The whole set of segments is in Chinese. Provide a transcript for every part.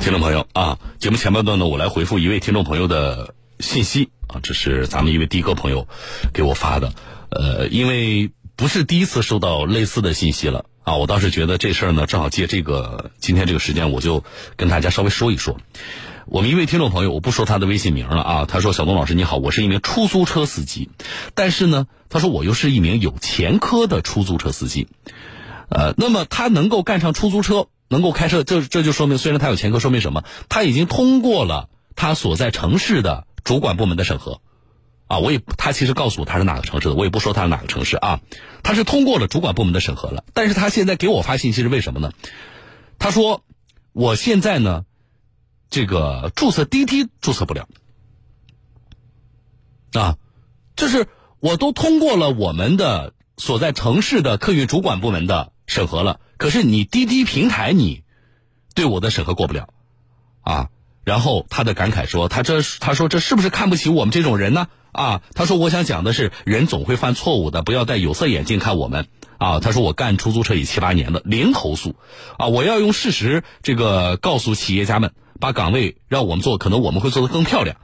听众朋友啊，节目前半段呢，我来回复一位听众朋友的信息啊，这是咱们一位的哥朋友给我发的。呃，因为不是第一次收到类似的信息了啊，我倒是觉得这事儿呢，正好借这个今天这个时间，我就跟大家稍微说一说。我们一位听众朋友，我不说他的微信名了啊，他说：“小东老师你好，我是一名出租车司机，但是呢，他说我又是一名有前科的出租车司机。呃，那么他能够干上出租车。”能够开设，这这就说明，虽然他有前科，说明什么？他已经通过了他所在城市的主管部门的审核，啊，我也他其实告诉我他是哪个城市的，我也不说他是哪个城市啊，他是通过了主管部门的审核了。但是他现在给我发信息是为什么呢？他说我现在呢，这个注册滴滴注册不了，啊，就是我都通过了我们的所在城市的客运主管部门的审核了。可是你滴滴平台你对我的审核过不了啊，然后他的感慨说他这他说这是不是看不起我们这种人呢啊？他说我想讲的是人总会犯错误的，不要戴有色眼镜看我们啊。他说我干出租车已七八年了，零投诉啊。我要用事实这个告诉企业家们，把岗位让我们做，可能我们会做得更漂亮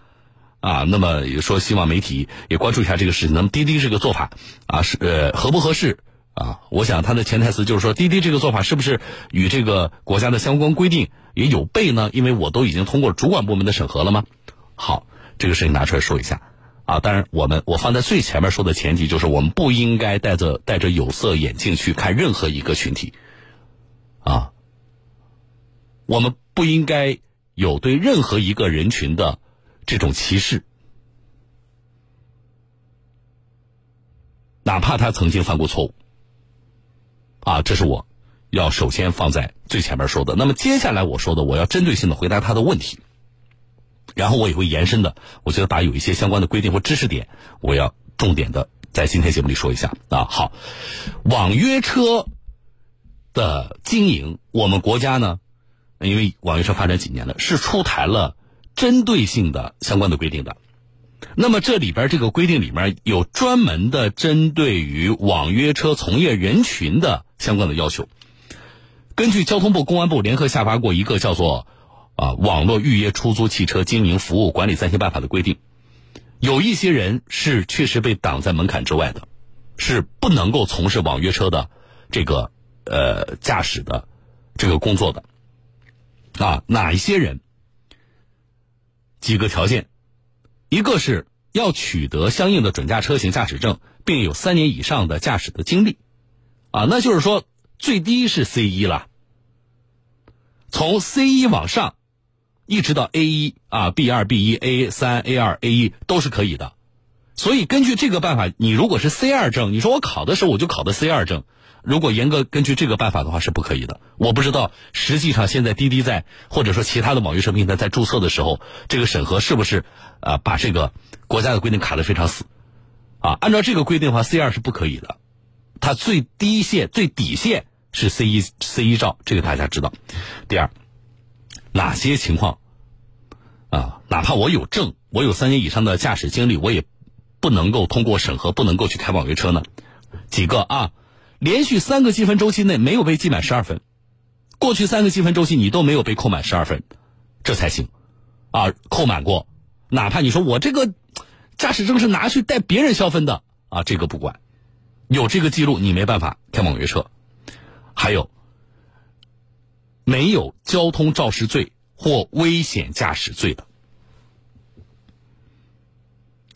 啊。那么也说希望媒体也关注一下这个事情。那么滴滴这个做法啊是呃合不合适？啊，我想他的潜台词就是说，滴滴这个做法是不是与这个国家的相关规定也有悖呢？因为我都已经通过主管部门的审核了吗？好，这个事情拿出来说一下。啊，当然，我们我放在最前面说的前提就是，我们不应该戴着戴着有色眼镜去看任何一个群体。啊，我们不应该有对任何一个人群的这种歧视，哪怕他曾经犯过错误。啊，这是我要首先放在最前面说的。那么接下来我说的，我要针对性的回答他的问题，然后我也会延伸的，我觉得把有一些相关的规定或知识点，我要重点的在今天节目里说一下啊。好，网约车的经营，我们国家呢，因为网约车发展几年了，是出台了针对性的相关的规定的。那么这里边这个规定里面有专门的针对于网约车从业人群的相关的要求。根据交通部、公安部联合下发过一个叫做《啊网络预约出租汽车经营服务管理暂行办法》的规定，有一些人是确实被挡在门槛之外的，是不能够从事网约车的这个呃驾驶的这个工作的。啊，哪一些人？几个条件。一个是要取得相应的准驾车型驾驶证，并有三年以上的驾驶的经历，啊，那就是说最低是 C 一了。从 C 一往上，一直到 A 一啊，B 二、B 一、A 三、A 二、A 一都是可以的。所以根据这个办法，你如果是 C 二证，你说我考的时候我就考的 C 二证。如果严格根据这个办法的话是不可以的。我不知道实际上现在滴滴在或者说其他的网约车平台在注册的时候，这个审核是不是啊把这个国家的规定卡的非常死啊？按照这个规定的话，C 二是不可以的，它最低线最底线是 C 一 C 一照，这个大家知道。第二，哪些情况啊？哪怕我有证，我有三年以上的驾驶经历，我也不能够通过审核，不能够去开网约车呢？几个啊？连续三个积分周期内没有被记满十二分，过去三个积分周期你都没有被扣满十二分，这才行，啊，扣满过，哪怕你说我这个驾驶证是拿去带别人消分的啊，这个不管，有这个记录你没办法开网约车。还有，没有交通肇事罪或危险驾驶罪的，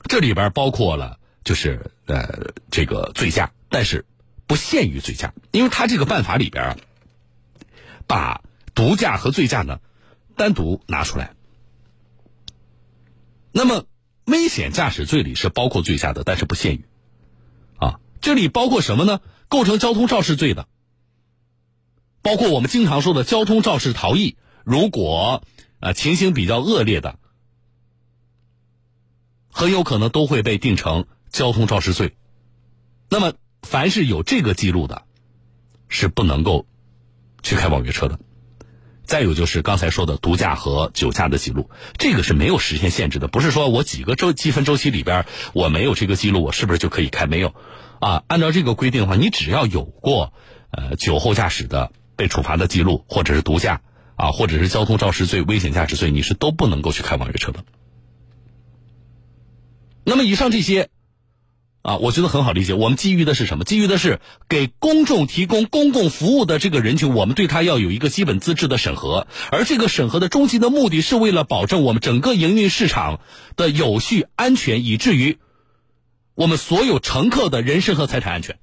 这里边包括了就是呃这个醉驾，但是。不限于醉驾，因为他这个办法里边啊，把毒驾和醉驾呢单独拿出来。那么危险驾驶罪里是包括醉驾的，但是不限于，这里包括什么呢？构成交通肇事罪的，包括我们经常说的交通肇事逃逸，如果啊情形比较恶劣的，很有可能都会被定成交通肇事罪。那么。凡是有这个记录的，是不能够去开网约车的。再有就是刚才说的毒驾和酒驾的记录，这个是没有时间限制的，不是说我几个周积分周期里边我没有这个记录，我是不是就可以开？没有啊，按照这个规定的话，你只要有过呃酒后驾驶的被处罚的记录，或者是毒驾啊，或者是交通肇事罪、危险驾驶罪，你是都不能够去开网约车的。那么以上这些。啊，我觉得很好理解。我们基于的是什么？基于的是给公众提供公共服务的这个人群，我们对他要有一个基本资质的审核。而这个审核的终极的目的是为了保证我们整个营运市场的有序、安全，以至于我们所有乘客的人身和财产安全。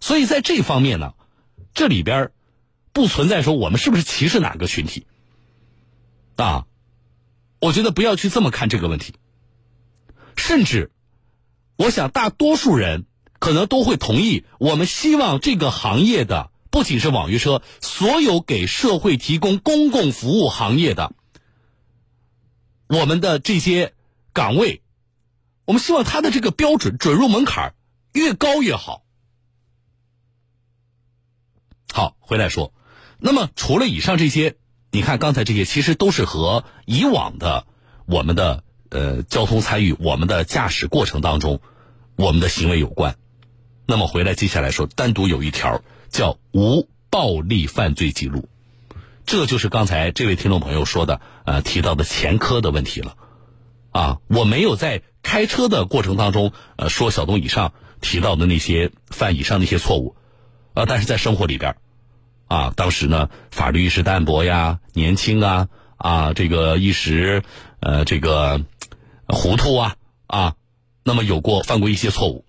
所以在这方面呢，这里边不存在说我们是不是歧视哪个群体啊？我觉得不要去这么看这个问题。甚至，我想大多数人可能都会同意，我们希望这个行业的不仅是网约车，所有给社会提供公共服务行业的，我们的这些岗位，我们希望它的这个标准准入门槛越高越好。好，回来说，那么除了以上这些，你看刚才这些，其实都是和以往的我们的。呃，交通参与我们的驾驶过程当中，我们的行为有关。那么回来接下来说，单独有一条叫无暴力犯罪记录，这就是刚才这位听众朋友说的呃提到的前科的问题了。啊，我没有在开车的过程当中呃说小东以上提到的那些犯以上那些错误，啊，但是在生活里边，啊，当时呢法律意识淡薄呀，年轻啊啊，这个一时呃这个。糊涂啊啊，那么有过犯过一些错误。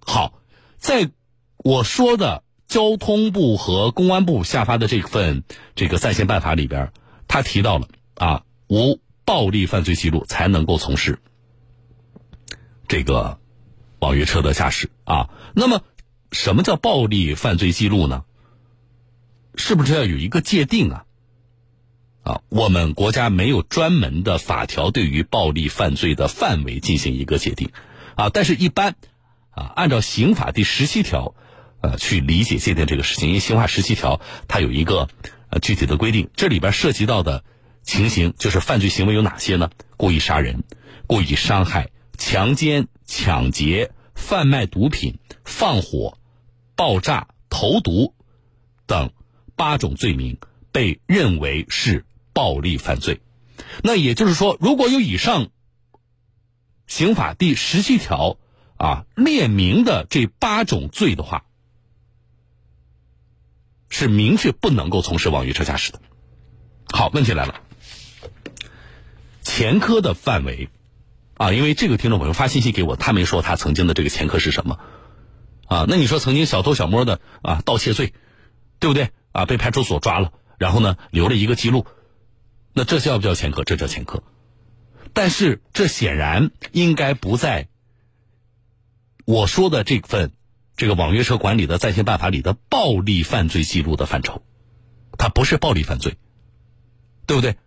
好，在我说的交通部和公安部下发的这份这个在线办法里边，他提到了啊，无暴力犯罪记录才能够从事这个网约车的驾驶啊。那么，什么叫暴力犯罪记录呢？是不是要有一个界定啊？啊，我们国家没有专门的法条对于暴力犯罪的范围进行一个界定，啊，但是，一般，啊，按照刑法第十七条，呃，去理解界定这个事情，因为刑法十七条它有一个呃具体的规定，这里边涉及到的情形就是犯罪行为有哪些呢？故意杀人、故意伤害、强奸、抢劫、贩卖毒品、放火、爆炸、投毒等八种罪名，被认为是。暴力犯罪，那也就是说，如果有以上刑法第十七条啊列明的这八种罪的话，是明确不能够从事网约车驾驶的。好，问题来了，前科的范围啊，因为这个听众朋友发信息给我，他没说他曾经的这个前科是什么啊？那你说曾经小偷小摸的啊盗窃罪，对不对啊？被派出所抓了，然后呢留了一个记录。那这叫不叫前科？这叫前科，但是这显然应该不在我说的这份这个网约车管理的在线办法里的暴力犯罪记录的范畴，它不是暴力犯罪，对不对？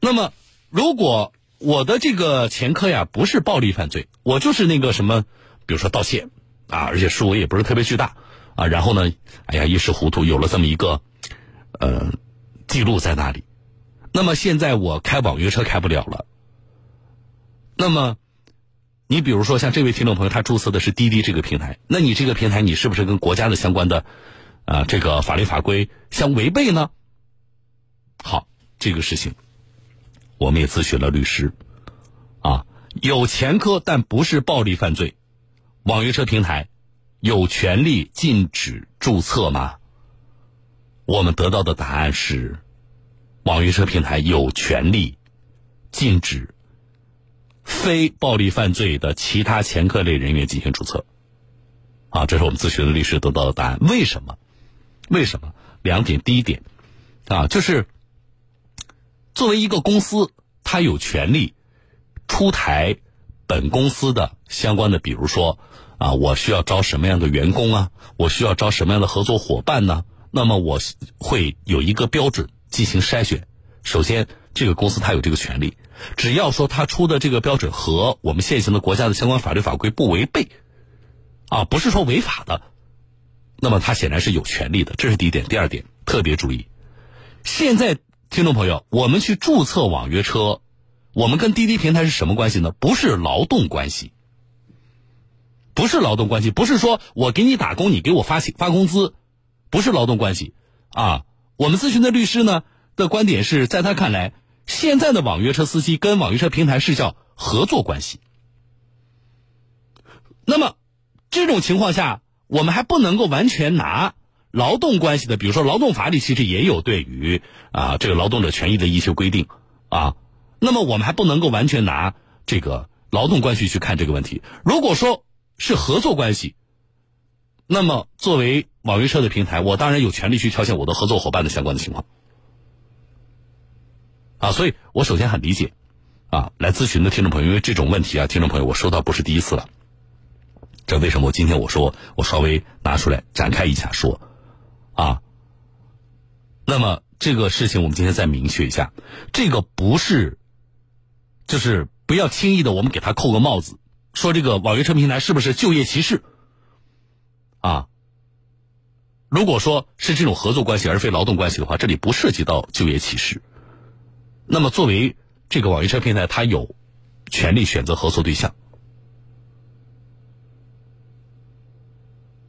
那么，如果我的这个前科呀不是暴力犯罪，我就是那个什么，比如说盗窃啊，而且数额也不是特别巨大啊，然后呢，哎呀一时糊涂有了这么一个呃记录在那里。那么现在我开网约车开不了了。那么，你比如说像这位听众朋友，他注册的是滴滴这个平台，那你这个平台你是不是跟国家的相关的啊这个法律法规相违背呢？好，这个事情我们也咨询了律师，啊，有前科但不是暴力犯罪，网约车平台有权利禁止注册吗？我们得到的答案是。网约车平台有权利禁止非暴力犯罪的其他前科类人员进行注册，啊，这是我们咨询的律师得到的答案。为什么？为什么？两点。第一点，啊，就是作为一个公司，它有权利出台本公司的相关的，比如说，啊，我需要招什么样的员工啊？我需要招什么样的合作伙伴呢？那么我会有一个标准。进行筛选，首先，这个公司它有这个权利，只要说它出的这个标准和我们现行的国家的相关法律法规不违背，啊，不是说违法的，那么它显然是有权利的，这是第一点。第二点，特别注意，现在听众朋友，我们去注册网约车，我们跟滴滴平台是什么关系呢？不是劳动关系，不是劳动关系，不是说我给你打工，你给我发发工资，不是劳动关系。啊，我们咨询的律师呢的观点是在他看来，现在的网约车司机跟网约车平台是叫合作关系。那么这种情况下，我们还不能够完全拿劳动关系的，比如说劳动法里其实也有对于啊这个劳动者权益的一些规定啊。那么我们还不能够完全拿这个劳动关系去看这个问题。如果说是合作关系。那么，作为网约车的平台，我当然有权利去挑选我的合作伙伴的相关的情况啊。所以我首先很理解啊，来咨询的听众朋友，因为这种问题啊，听众朋友我收到不是第一次了。这为什么我今天我说我稍微拿出来展开一下说啊？那么这个事情我们今天再明确一下，这个不是，就是不要轻易的我们给他扣个帽子，说这个网约车平台是不是就业歧视？啊，如果说是这种合作关系而非劳动关系的话，这里不涉及到就业歧视。那么，作为这个网约车平台，它有权利选择合作对象。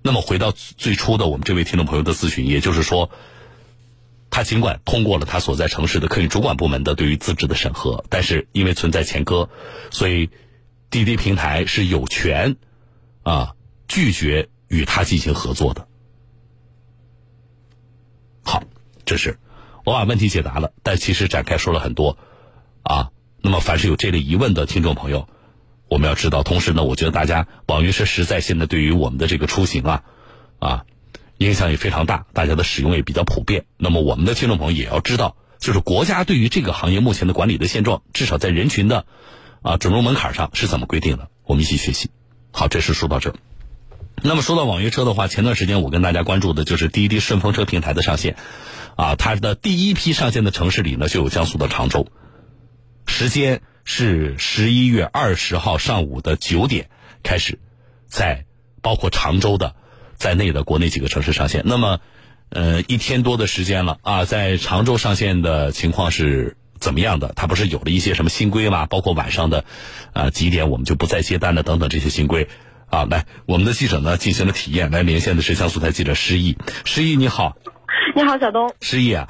那么，回到最初的我们这位听众朋友的咨询，也就是说，他尽管通过了他所在城市的客运主管部门的对于资质的审核，但是因为存在前科，所以滴滴平台是有权啊拒绝。与他进行合作的，好，这是我把问题解答了，但其实展开说了很多啊。那么，凡是有这类疑问的听众朋友，我们要知道。同时呢，我觉得大家网约车实在现在对于我们的这个出行啊啊影响也非常大，大家的使用也比较普遍。那么，我们的听众朋友也要知道，就是国家对于这个行业目前的管理的现状，至少在人群的啊准入门槛上是怎么规定的？我们一起学习。好，这事说到这。那么说到网约车的话，前段时间我跟大家关注的就是滴滴顺风车平台的上线，啊，它的第一批上线的城市里呢就有江苏的常州，时间是十一月二十号上午的九点开始，在包括常州的在内的国内几个城市上线。那么，呃，一天多的时间了啊，在常州上线的情况是怎么样的？它不是有了一些什么新规吗？包括晚上的啊几点我们就不再接单了等等这些新规。啊，来，我们的记者呢进行了体验，来连线的是江苏台记者施毅。施毅，你好。你好，小东。施毅啊，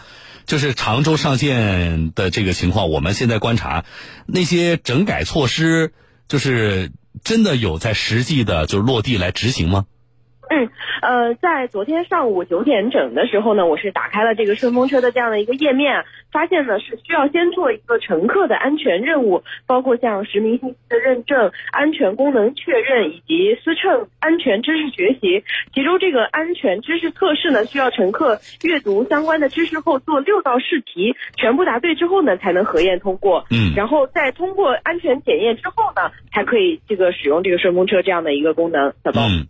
就是常州上线的这个情况，我们现在观察那些整改措施，就是真的有在实际的就落地来执行吗？嗯，呃，在昨天上午九点整的时候呢，我是打开了这个顺风车的这样的一个页面，发现呢是需要先做一个乘客的安全任务，包括像实名信息的认证、安全功能确认以及司乘安全知识学习。其中这个安全知识测试呢，需要乘客阅读相关的知识后做六道试题，全部答对之后呢，才能核验通过。嗯，然后在通过安全检验之后呢，才可以这个使用这个顺风车这样的一个功能。小东，嗯，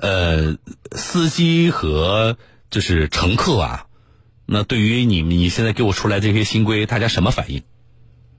呃。司机和就是乘客啊，那对于你你现在给我出来这些新规，大家什么反应？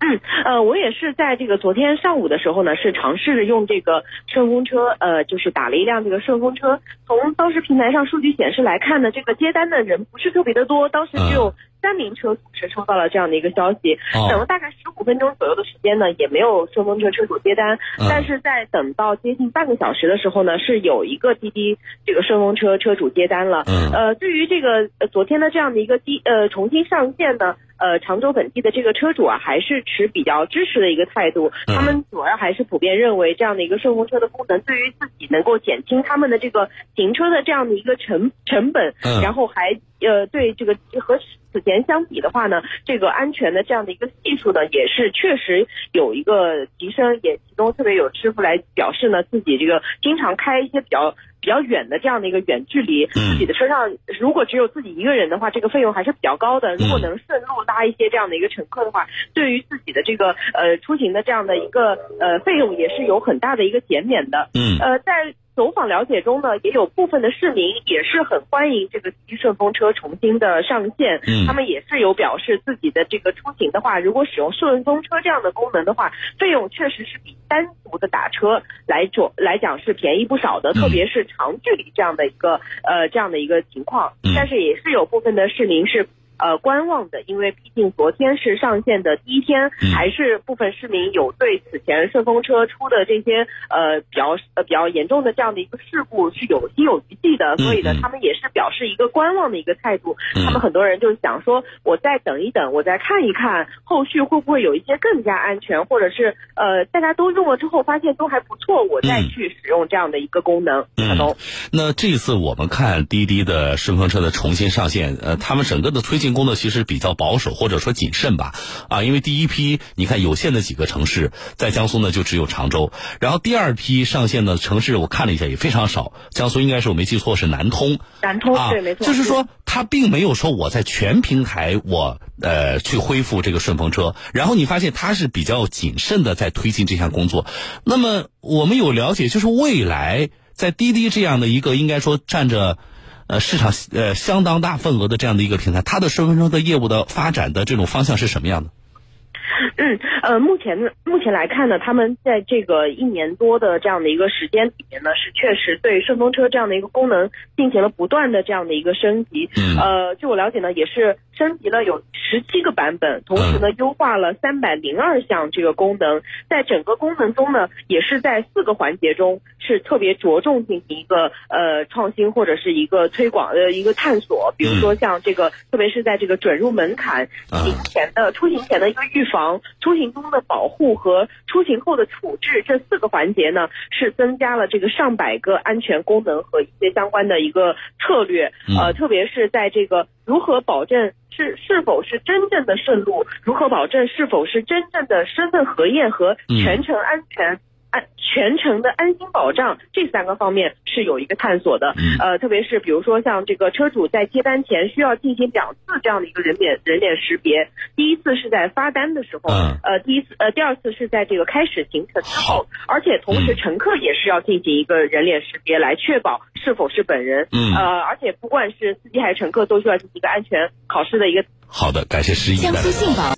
嗯，呃，我也是在这个昨天上午的时候呢，是尝试着用这个顺风车，呃，就是打了一辆这个顺风车。从当时平台上数据显示来看呢，这个接单的人不是特别的多，当时只有。三名车主是收到了这样的一个消息，等了大概十五分钟左右的时间呢，也没有顺风车车主接单。但是在等到接近半个小时的时候呢，是有一个滴滴这个顺风车车主接单了。呃，对于这个昨天的这样的一个滴呃重新上线呢，呃常州本地的这个车主啊，还是持比较支持的一个态度。他们主要还是普遍认为这样的一个顺风车的功能，对于自己能够减轻他们的这个行车的这样的一个成成本，然后还呃对这个和。此前相比的话呢，这个安全的这样的一个系数呢，也是确实有一个提升。也其中特别有师傅来表示呢，自己这个经常开一些比较比较远的这样的一个远距离，自己的车上如果只有自己一个人的话，这个费用还是比较高的。如果能顺路拉一些这样的一个乘客的话，对于自己的这个呃出行的这样的一个呃费用也是有很大的一个减免的。嗯，呃，在。走访了解中呢，也有部分的市民也是很欢迎这个滴滴顺风车重新的上线。嗯，他们也是有表示自己的这个出行的话，如果使用顺风车这样的功能的话，费用确实是比单独的打车来做来讲是便宜不少的，特别是长距离这样的一个呃这样的一个情况。但是也是有部分的市民是。呃观望的，因为毕竟昨天是上线的第一天，嗯还是部分市民有对此前顺风车出的这些呃比较呃比较严重的这样的一个事故是有心有余悸的，所以呢他们也是表示一个观望的一个态度。嗯他们很多人就是想说，我再等一等，我再看一看，后续会不会有一些更加安全，或者是呃大家都用了之后发现都还不错，我再嗯去使用这样的一个功能。嗯那这次我们看滴滴的顺风车的重新上线，呃，他们整个的推进攻的其实比较保守或者说谨慎吧，啊，因为第一批你看有限的几个城市，在江苏呢就只有常州，然后第二批上线的城市我看了一下也非常少，江苏应该是我没记错是南通，南通、啊，对，没错，就是说他并没有说我在全平台我呃去恢复这个顺风车，然后你发现他是比较谨慎的在推进这项工作。那么我们有了解，就是未来在滴滴这样的一个应该说占着。呃，市场呃相当大份额的这样的一个平台，它的顺风车的业务的发展的这种方向是什么样的？嗯，呃，目前呢，目前来看呢，他们在这个一年多的这样的一个时间里面呢，是确实对顺风车这样的一个功能进行了不断的这样的一个升级。嗯呃，据我了解呢，也是升级了有十七个版本，同时呢，优化了三百零二项这个功能。在整个功能中呢，也是在四个环节中是特别着重进行一个呃创新或者是一个推广的一个探索。比如说像这个，特别是在这个准入门槛、啊行前的出行前的一个预防、出行中的保护和出行后的处置这四个环节呢，是增加了这个上百个安全功能和一些相关的一个策略。嗯呃，特别是在这个如何保证是是否是真正的顺路，如何保证是否是真正的身份核验和嗯全程安全。安全程的安心保障这三个方面是有一个探索的，嗯呃，特别是比如说像这个车主在接单前需要进行两次这样的一个人脸人脸识别，第一次是在发单的时候，嗯呃，第一次呃第二次是在这个开始行程之后，而且同时嗯乘客也是要进行一个人脸识别来确保是否是本人，嗯呃，而且不管是司机还是乘客都需要进行一个安全考试的一个好的，感谢施毅带江苏信宝。